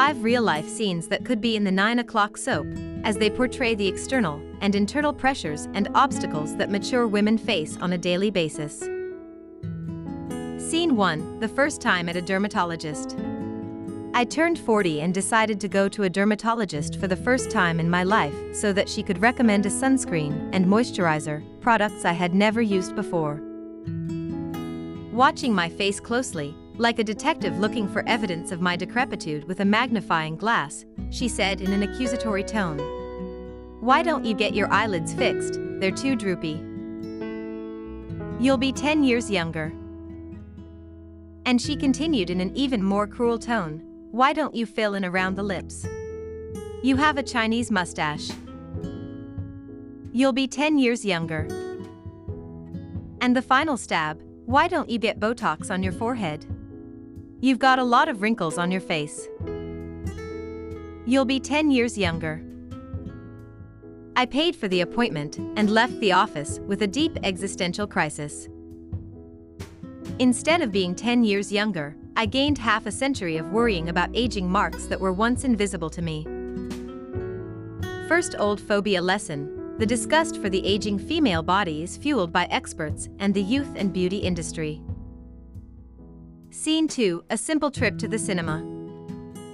five real-life scenes that could be in the 9 o'clock soap, as they portray the external and internal pressures and obstacles that mature women face on a daily basis. Scene 1 The first time at a dermatologist. I turned 40 and decided to go to a dermatologist for the first time in my life so that she could recommend a sunscreen and moisturizer, products I had never used before. Watching my face closely, like a detective looking for evidence of my decrepitude with a magnifying glass, she said in an accusatory tone. Why don't you get your eyelids fixed? They're too droopy. You'll be 10 years younger. And she continued in an even more cruel tone. Why don't you fill in around the lips? You have a Chinese mustache. You'll be 10 years younger. And the final stab, why don't you get Botox on your forehead? You've got a lot of wrinkles on your face. You'll be 10 years younger. I paid for the appointment and left the office with a deep existential crisis. Instead of being 10 years younger, I gained half a century of worrying about aging marks that were once invisible to me. First old phobia lesson, the disgust for the aging female body is fueled by experts and the youth and beauty industry. Scene 2 A simple trip to the cinema.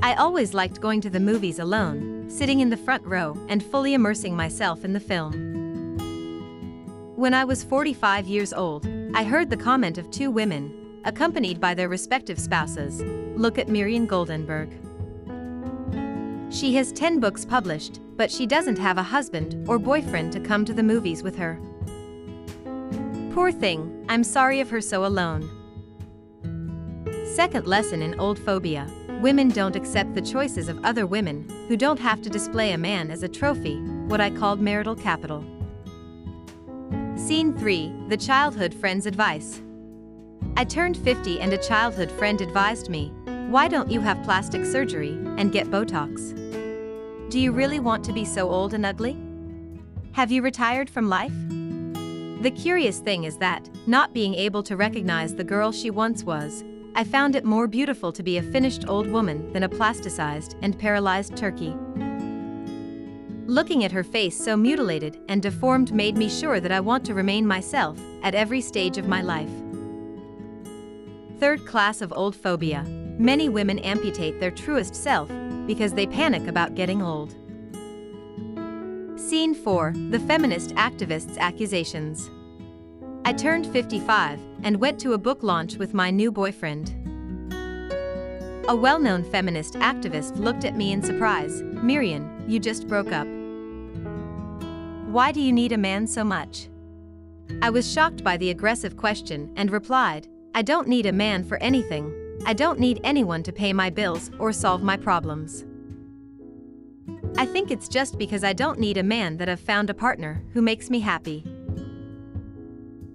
I always liked going to the movies alone, sitting in the front row and fully immersing myself in the film. When I was 45 years old, I heard the comment of two women, accompanied by their respective spouses. Look at Mirian Goldenberg. She has 10 books published, but she doesn't have a husband or boyfriend to come to the movies with her. Poor thing, I'm sorry of her so alone. Second lesson in old phobia women don't accept the choices of other women who don't have to display a man as a trophy, what I called marital capital. Scene 3 The Childhood Friend's Advice. I turned 50 and a childhood friend advised me why don't you have plastic surgery and get Botox? Do you really want to be so old and ugly? Have you retired from life? The curious thing is that, not being able to recognize the girl she once was, I found it more beautiful to be a finished old woman than a plasticized and paralyzed turkey. Looking at her face so mutilated and deformed made me sure that I want to remain myself at every stage of my life. Third class of old phobia. Many women amputate their truest self because they panic about getting old. Scene 4 The Feminist Activist's Accusations. I turned 55 and went to a book launch with my new boyfriend. A well known feminist activist looked at me in surprise Mirian, you just broke up. Why do you need a man so much? I was shocked by the aggressive question and replied, I don't need a man for anything. I don't need anyone to pay my bills or solve my problems. I think it's just because I don't need a man that I've found a partner who makes me happy.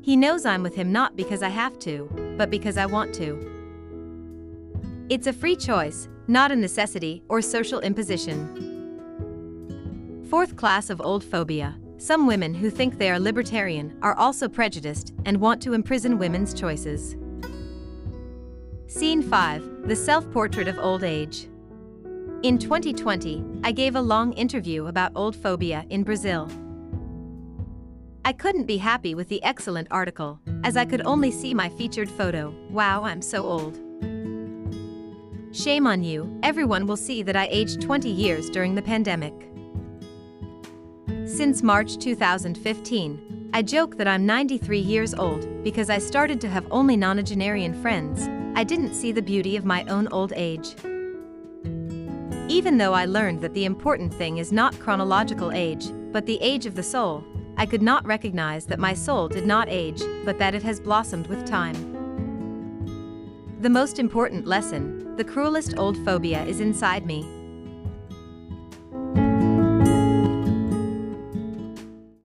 He knows I'm with him not because I have to, but because I want to. It's a free choice, not a necessity or social imposition. Fourth class of old phobia. Some women who think they are libertarian are also prejudiced and want to imprison women's choices. Scene 5 The Self Portrait of Old Age. In 2020, I gave a long interview about old phobia in Brazil. I couldn't be happy with the excellent article, as I could only see my featured photo. Wow, I'm so old. Shame on you, everyone will see that I aged 20 years during the pandemic. Since March 2015, I joke that I'm 93 years old because I started to have only nonagenarian friends. I didn't see the beauty of my own old age. Even though I learned that the important thing is not chronological age, but the age of the soul, I could not recognize that my soul did not age, but that it has blossomed with time. The most important lesson the cruelest old phobia is inside me.